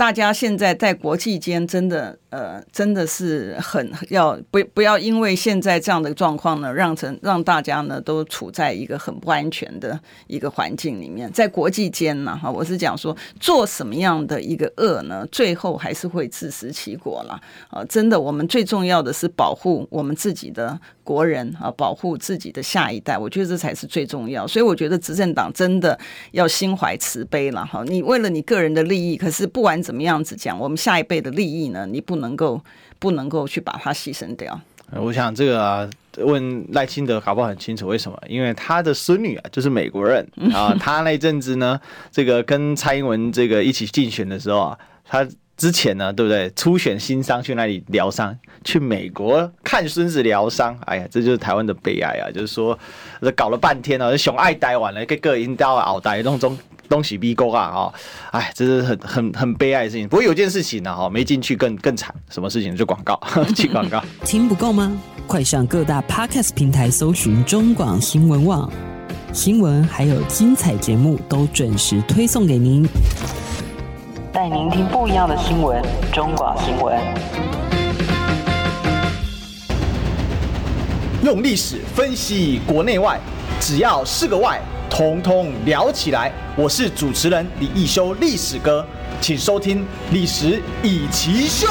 大家现在在国际间真的，呃，真的是很要不不要因为现在这样的状况呢，让成让大家呢都处在一个很不安全的一个环境里面。在国际间呢，哈，我是讲说做什么样的一个恶呢，最后还是会自食其果了。啊，真的，我们最重要的是保护我们自己的国人啊，保护自己的下一代。我觉得这才是最重要。所以我觉得执政党真的要心怀慈悲了。哈，你为了你个人的利益，可是不管。怎么样子讲？我们下一辈的利益呢？你不能够不能够去把它牺牲掉。我想这个啊，问赖清德搞不好很清楚为什么？因为他的孙女啊就是美国人啊。他那阵子呢，这个跟蔡英文这个一起竞选的时候啊，他之前呢，对不对？初选新商去那里疗伤，去美国看孙子疗伤。哎呀，这就是台湾的悲哀啊！就是说，搞了半天啊，熊爱呆完了，个个应到熬呆当中。东西逼沟啊！哈，哎，这是很很很悲哀的事情。不过有件事情呢，哈，没进去更更惨。什么事情？就广告，进广告。听不够吗？快上各大 Podcast 平台搜寻中广新闻网新闻，还有精彩节目都准时推送给您，带您听不一样的新闻。中广新闻，用历史分析国内外，只要是个“外”。通通聊起来！我是主持人李易修，历史哥，请收听《历史以奇秀》。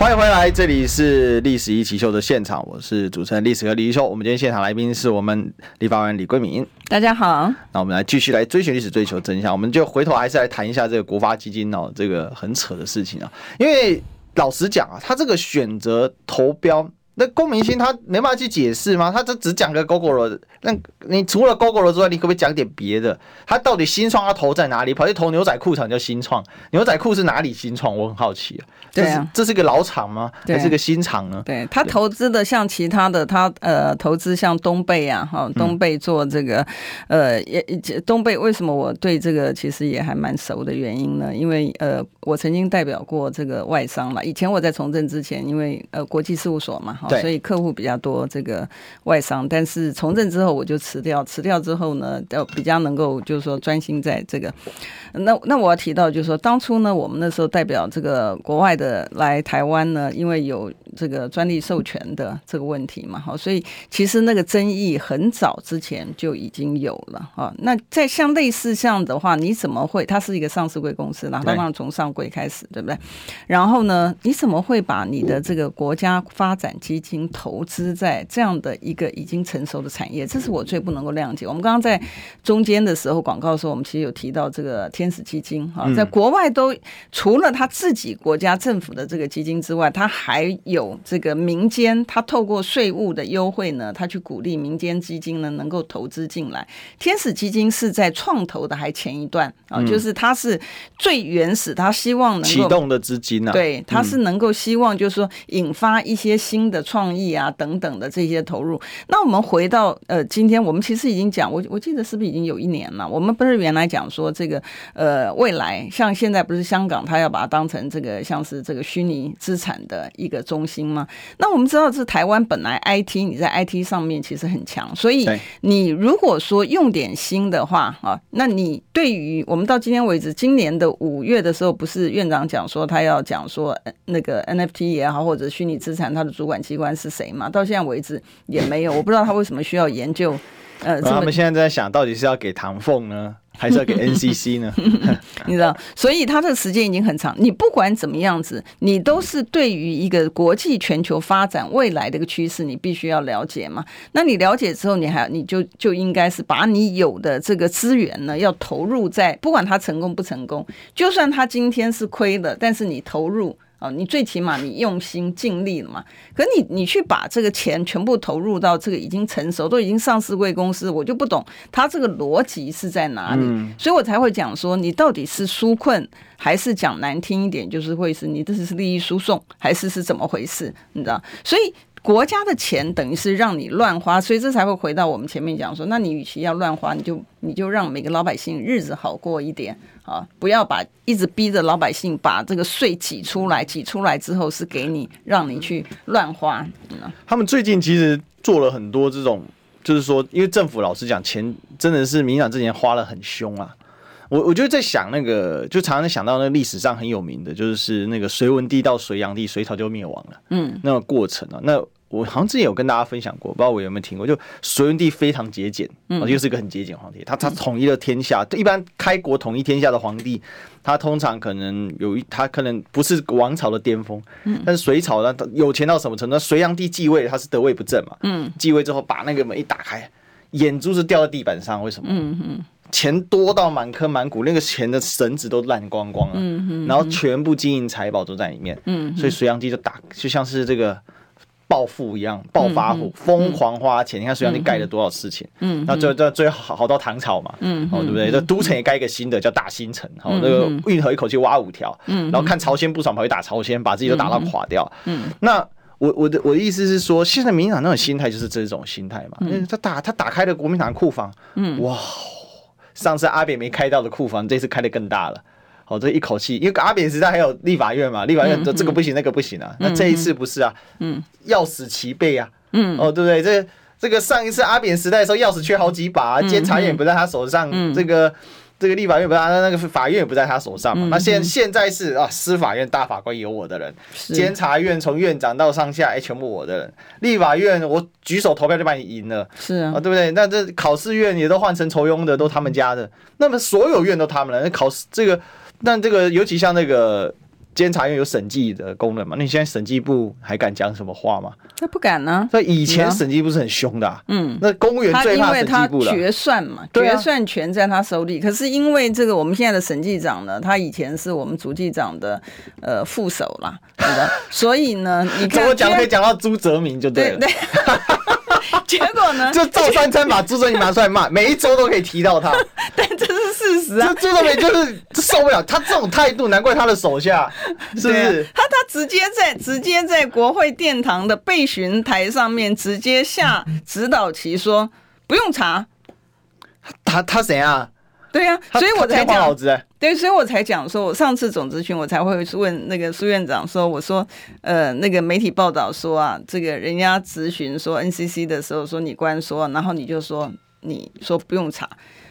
欢迎回来，这里是《历史一起 SHOW》的现场，我是主持人历史和李一修。我们今天现场来宾是我们立法委员李桂敏，大家好。那我们来继续来追寻历史，追求真相。我们就回头还是来谈一下这个国发基金哦，这个很扯的事情啊。因为老实讲啊，他这个选择投标。那公明星他没办法去解释吗？他这只讲个 Gogoro，那你除了 Gogoro 之外，你可不可以讲点别的？他到底新创他投在哪里？跑去投牛仔裤厂叫新创，牛仔裤是哪里新创？我很好奇啊。对啊，这是个老厂吗？还是个新厂呢？对他投资的像其他的，他呃投资像东贝啊，哈东贝做这个，呃也东贝为什么我对这个其实也还蛮熟的原因呢？因为呃我曾经代表过这个外商嘛，以前我在从政之前，因为呃国际事务所嘛。所以客户比较多，这个外商。但是从政之后我就辞掉，辞掉之后呢，要比较能够就是说专心在这个。那那我要提到就是说，当初呢，我们那时候代表这个国外的来台湾呢，因为有这个专利授权的这个问题嘛，好，所以其实那个争议很早之前就已经有了啊。那在像类似像的话，你怎么会？它是一个上市贵公司，然后当然从上柜开始，对不对？然后呢，你怎么会把你的这个国家发展基金投资在这样的一个已经成熟的产业，这是我最不能够谅解。我们刚刚在中间的时候广告的时候，我们其实有提到这个天使基金哈，在国外都除了他自己国家政府的这个基金之外，他还有这个民间，他透过税务的优惠呢，他去鼓励民间基金呢能够投资进来。天使基金是在创投的还前一段啊，就是它是最原始，他希望能够启动的资金呢，对，他是能够希望就是说引发一些新的。创意啊等等的这些投入，那我们回到呃，今天我们其实已经讲，我我记得是不是已经有一年了？我们不是原来讲说这个呃，未来像现在不是香港，他要把它当成这个像是这个虚拟资产的一个中心吗？那我们知道这台湾本来 IT 你在 IT 上面其实很强，所以你如果说用点心的话啊，那你对于我们到今天为止，今年的五月的时候，不是是院长讲说他要讲说那个 NFT 也好，或者虚拟资产，他的主管。机关是谁嘛？到现在为止也没有，我不知道他为什么需要研究。呃，他们现在在想到底是要给唐凤呢，还是要给 NCC 呢？你知道，所以他这个时间已经很长。你不管怎么样子，你都是对于一个国际全球发展未来的一个趋势，你必须要了解嘛。那你了解之后，你还你就就应该是把你有的这个资源呢，要投入在不管他成功不成功，就算他今天是亏了，但是你投入。哦，你最起码你用心尽力了嘛？可你你去把这个钱全部投入到这个已经成熟、都已经上市贵公司，我就不懂他这个逻辑是在哪里，嗯、所以我才会讲说，你到底是纾困，还是讲难听一点，就是会是你这是利益输送，还是是怎么回事？你知道？所以。国家的钱等于是让你乱花，所以这才会回到我们前面讲说，那你与其要乱花，你就你就让每个老百姓日子好过一点啊，不要把一直逼着老百姓把这个税挤出来，挤出来之后是给你让你去乱花。他们最近其实做了很多这种，就是说，因为政府老实讲，钱真的是民进党之前花了很凶啊。我我就在想那个，就常常想到那个历史上很有名的，就是那个隋文帝到隋炀帝，隋朝就灭亡了。嗯，那个过程啊，那我好像之前有跟大家分享过，不知道我有没有听过。就隋文帝非常节俭，嗯，又是一个很节俭皇帝。他他统一了天下，一般开国统一天下的皇帝，他通常可能有一他可能不是王朝的巅峰，嗯，但是隋朝呢，有钱到什么程度？隋炀帝继位，他是得位不正嘛，嗯，继位之后把那个门一打开，眼珠子掉在地板上，为什么？嗯嗯。钱多到满坑满谷，那个钱的绳子都烂光光了，然后全部金银财宝都在里面，嗯、所以隋炀帝就打，就像是这个暴富一样，暴发户，疯、嗯、狂花钱。嗯、你看隋炀帝盖了多少事情，嗯，那最最最好好到唐朝嘛，嗯，哦，对不对？这都城也盖一个新的，叫大新城，好、嗯，那个运河一口气挖五条，嗯，然后看朝鲜不爽，跑去打朝鲜，把自己都打到垮掉，嗯，嗯那我我的我的意思是说，现在民进党那种心态就是这种心态嘛，嗯，他打他打开了国民党库房，嗯，哇。上次阿扁没开到的库房，这次开的更大了。好，这一口气，因为阿扁时代还有立法院嘛，立法院这这个不行，那个不行啊。那这一次不是啊，嗯，要死齐备啊，嗯，哦，对不对？这这个上一次阿扁时代的时候，钥匙缺好几把，监察院不在他手上，这个。这个立法院不在，那个法院也不在他手上嘛。那现现在是啊，司法院大法官有我的人，监察院从院长到上下，哎，全部我的人。立法院我举手投票就把你赢了，是啊，对不对？那这考试院也都换成仇庸的，都他们家的。那么所有院都他们了。那考试这个，那这个尤其像那个。监察院有审计的功能嘛？那你现在审计部还敢讲什么话吗？那不敢呢。那以前审计部是很凶的，啊，嗯，那公务员最怕审计部了。决算嘛，决算权在他手里。啊、可是因为这个，我们现在的审计长呢，他以前是我们主计长的呃副手啦，对吧？所以呢，你看 我讲可以讲到朱泽明就对了。对对 结果呢？就赵三餐把朱泽民拿出来骂，每一周都可以提到他。但这是事实啊！朱泽民就是受不了他这种态度，难怪他的手下是不是？他他直接在直接在国会殿堂的备询台上面直接下指导棋，说不用查。他他谁啊？对呀，所以我才讲。对，所以我才讲说，我上次总咨询我才会问那个苏院长说，我说，呃，那个媒体报道说啊，这个人家咨询说 NCC 的时候说你官说，然后你就说你说不用查，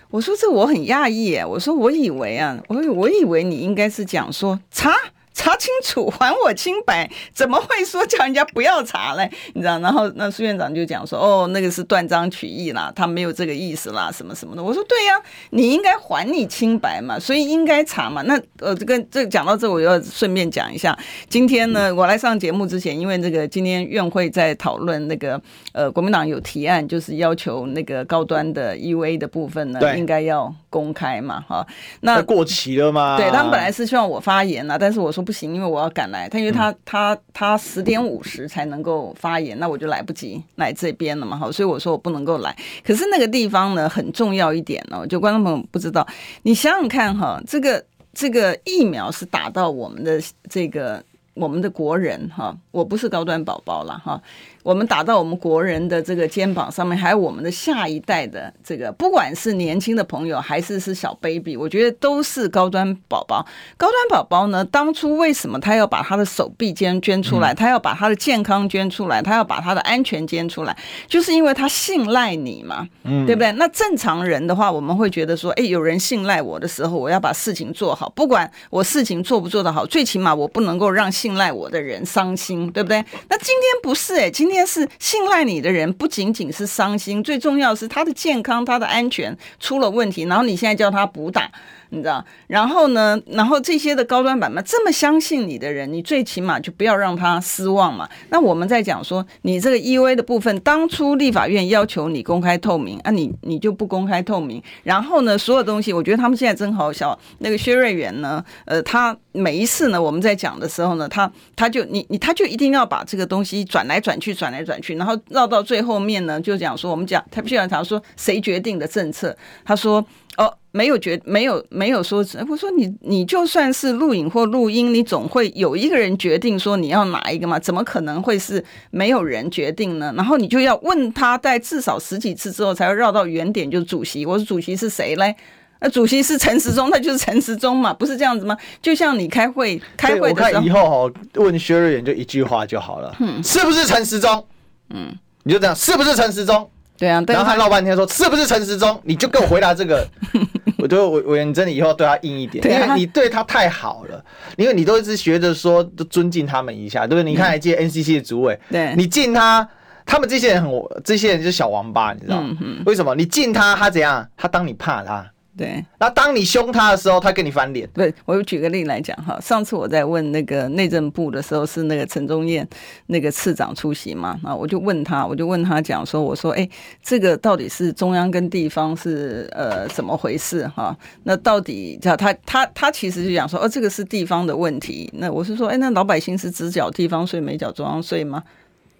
我说这我很讶异，我说我以为啊，我我以为你应该是讲说查。查清楚，还我清白，怎么会说叫人家不要查嘞？你知道？然后那苏院长就讲说：“哦，那个是断章取义啦，他没有这个意思啦，什么什么的。”我说：“对呀、啊，你应该还你清白嘛，所以应该查嘛。”那呃，这个这讲到这，我要顺便讲一下，今天呢，我来上节目之前，因为这个今天院会在讨论那个呃，国民党有提案，就是要求那个高端的 EUA 的部分呢，应该要公开嘛，哈。那过期了吗？对，他们本来是希望我发言啦，但是我说。不行，因为我要赶来。他因为他他他十点五十才能够发言，那我就来不及来这边了嘛。好，所以我说我不能够来。可是那个地方呢，很重要一点哦，就观众朋友不知道，你想想看哈，这个这个疫苗是打到我们的这个我们的国人哈，我不是高端宝宝了哈。我们打到我们国人的这个肩膀上面，还有我们的下一代的这个，不管是年轻的朋友还是是小 baby，我觉得都是高端宝宝。高端宝宝呢，当初为什么他要把他的手臂捐捐出来？他要把他的健康捐出来？他要把他的安全捐出来？就是因为他信赖你嘛，嗯，对不对？那正常人的话，我们会觉得说，哎，有人信赖我的时候，我要把事情做好，不管我事情做不做得好，最起码我不能够让信信赖我的人伤心，对不对？那今天不是哎，今天是信赖你的人不仅仅是伤心，最重要是他的健康、他的安全出了问题，然后你现在叫他补打。你知道，然后呢？然后这些的高端版嘛，这么相信你的人，你最起码就不要让他失望嘛。那我们在讲说，你这个 EV 的部分，当初立法院要求你公开透明，啊你，你你就不公开透明。然后呢，所有东西，我觉得他们现在真好笑。那个薛瑞元呢，呃，他每一次呢，我们在讲的时候呢，他他就你你他就一定要把这个东西转来转去，转来转去，然后绕到最后面呢，就讲说，我们讲他必须要讲说谁决定的政策，他说。哦，没有决，没有没有说，我说你你就算是录影或录音，你总会有一个人决定说你要哪一个嘛？怎么可能会是没有人决定呢？然后你就要问他，在至少十几次之后才会绕到原点，就是主席。我说主席是谁嘞？那主席是陈时中，那就是陈时中嘛，不是这样子吗？就像你开会开会的时候，我看以后哦，问薛瑞元就一句话就好了，嗯，是不是陈时中？嗯，你就这样，是不是陈时中？对啊，然后他闹半天说是不是陈时中？你就给我回答这个。我觉得我我你真的以后对他硬一点，因为你对他太好了，因为你都一直学着说都尊敬他们一下，对不对？你看还记得 NCC 的主委，对，你敬他，他们这些人很，这些人就是小王八，你知道吗？为什么？你敬他，他怎样？他当你怕他。对，那当你凶他的时候，他跟你翻脸。对，我就举个例来讲哈，上次我在问那个内政部的时候，是那个陈宗彦那个次长出席嘛，啊，我就问他，我就问他讲说，我说，哎，这个到底是中央跟地方是呃怎么回事哈？那到底叫他他他其实就讲说，哦，这个是地方的问题。那我是说，哎，那老百姓是只缴地方税没缴中央税吗？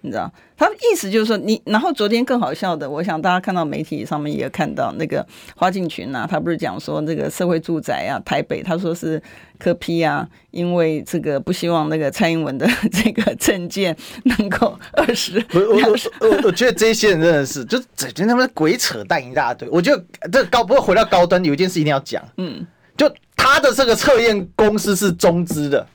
你知道，他意思就是说你，然后昨天更好笑的，我想大家看到媒体上面也看到那个花敬群啊，他不是讲说这个社会住宅啊，台北他说是柯 P 啊，因为这个不希望那个蔡英文的这个证件能够 二十。我 我我我觉得这些人真的是，就整天他们鬼扯淡一大堆。我觉得这高不过回到高端，有一件事一定要讲，嗯，就他的这个测验公司是中资的。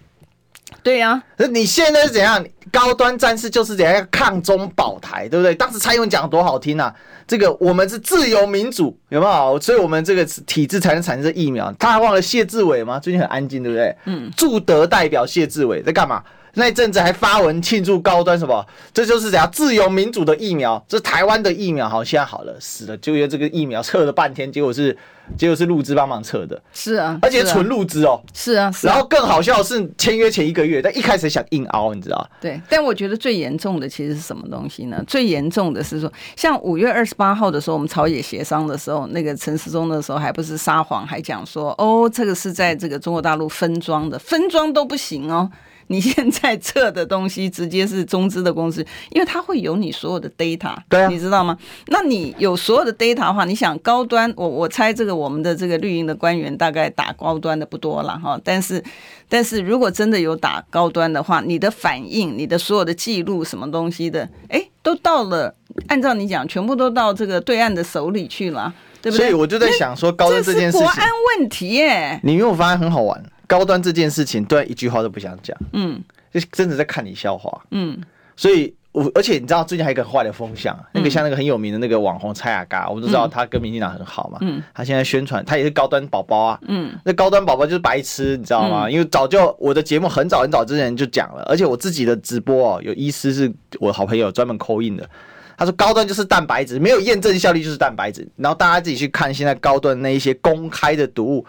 对呀、啊，你现在是怎样？高端战士就是怎样抗中保台，对不对？当时蔡英文讲的多好听啊！这个我们是自由民主，有没有？所以我们这个体制才能产生疫苗。他还忘了谢志伟吗？最近很安静，对不对？嗯，驻德代表谢志伟在干嘛？那一阵子还发文庆祝高端什么？这就是怎样自由民主的疫苗？这台湾的疫苗好，现在好了，死了，就因为这个疫苗测了半天，结果是。结果是陆资帮忙测的，是啊，而且纯陆资哦，是啊，是啊。然后更好笑的是签约前一个月，但一开始想硬凹，你知道？对，但我觉得最严重的其实是什么东西呢？最严重的是说，像五月二十八号的时候，我们朝野协商的时候，那个陈时中的时候还不是撒谎，还讲说哦，这个是在这个中国大陆分装的，分装都不行哦。你现在测的东西直接是中资的公司，因为它会有你所有的 data，对啊，你知道吗？那你有所有的 data 的话，你想高端，我我猜这个我们的这个绿营的官员大概打高端的不多了哈，但是但是如果真的有打高端的话，你的反应、你的所有的记录什么东西的，哎，都到了，按照你讲，全部都到这个对岸的手里去了，对不对？所以我就在想说，高端这件事情，国安问题耶，你没有发现很好玩？高端这件事情，对一句话都不想讲，嗯，就真的在看你笑话，嗯，所以我而且你知道最近还有一个很坏的风向，那个像那个很有名的那个网红蔡雅嘎，我们都知道他跟民进党很好嘛，嗯，他现在宣传他也是高端宝宝啊，嗯，那高端宝宝就是白痴，你知道吗？因为早就我的节目很早很早之前就讲了，而且我自己的直播哦，有医师是我好朋友专门 call in 的，他说高端就是蛋白质，没有验证效力就是蛋白质，然后大家自己去看现在高端那一些公开的读物。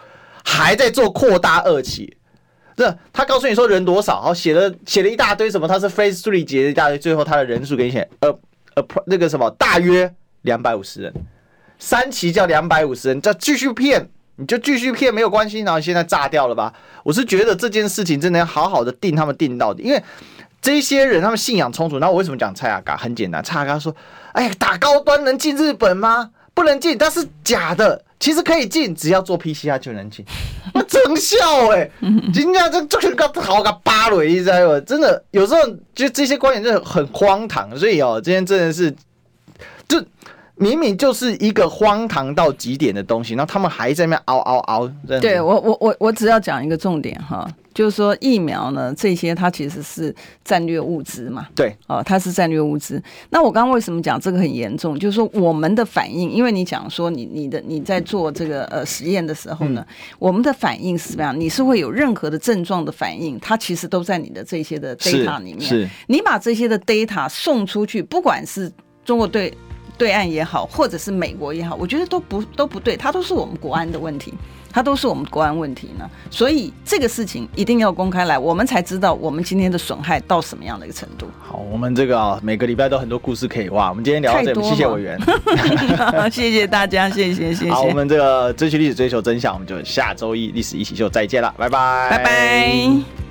还在做扩大二期，这他告诉你说人多少，好写了写了一大堆什么，他是 Phase Three 结了一大堆，最后他的人数给你写呃呃那个什么大约两百五十人，三期叫两百五十人，再继续骗你就继续骗没有关系，然后现在炸掉了吧？我是觉得这件事情真的要好好的定他们定到底，因为这些人他们信仰充足。那我为什么讲蔡阿嘎？很简单，蔡阿嘎说，哎呀，打高端能进日本吗？不能进，但是假的。其实可以进，只要做 PCR 就能进。那真笑哎、欸！今天这这个好个芭蕾，你知道吗？真的有时候就这些观点真的很荒唐，所以哦，今天真的是，就明明就是一个荒唐到极点的东西，然后他们还在那边嗷嗷嗷。对我我我我只要讲一个重点哈。就是说疫苗呢，这些它其实是战略物资嘛。对，哦，它是战略物资。那我刚刚为什么讲这个很严重？就是说我们的反应，因为你讲说你你的你在做这个呃实验的时候呢，嗯、我们的反应是什么样？你是会有任何的症状的反应，它其实都在你的这些的 data 里面。是，是你把这些的 data 送出去，不管是中国对对岸也好，或者是美国也好，我觉得都不都不对，它都是我们国安的问题。它都是我们国安问题呢，所以这个事情一定要公开来，我们才知道我们今天的损害到什么样的一个程度。好，我们这个啊，每个礼拜都很多故事可以挖，我们今天聊到这里，谢谢委员，谢谢大家，谢谢谢谢。好，我们这个追求历史，追求真相，我们就下周一历史一起秀再见了，拜拜，拜拜。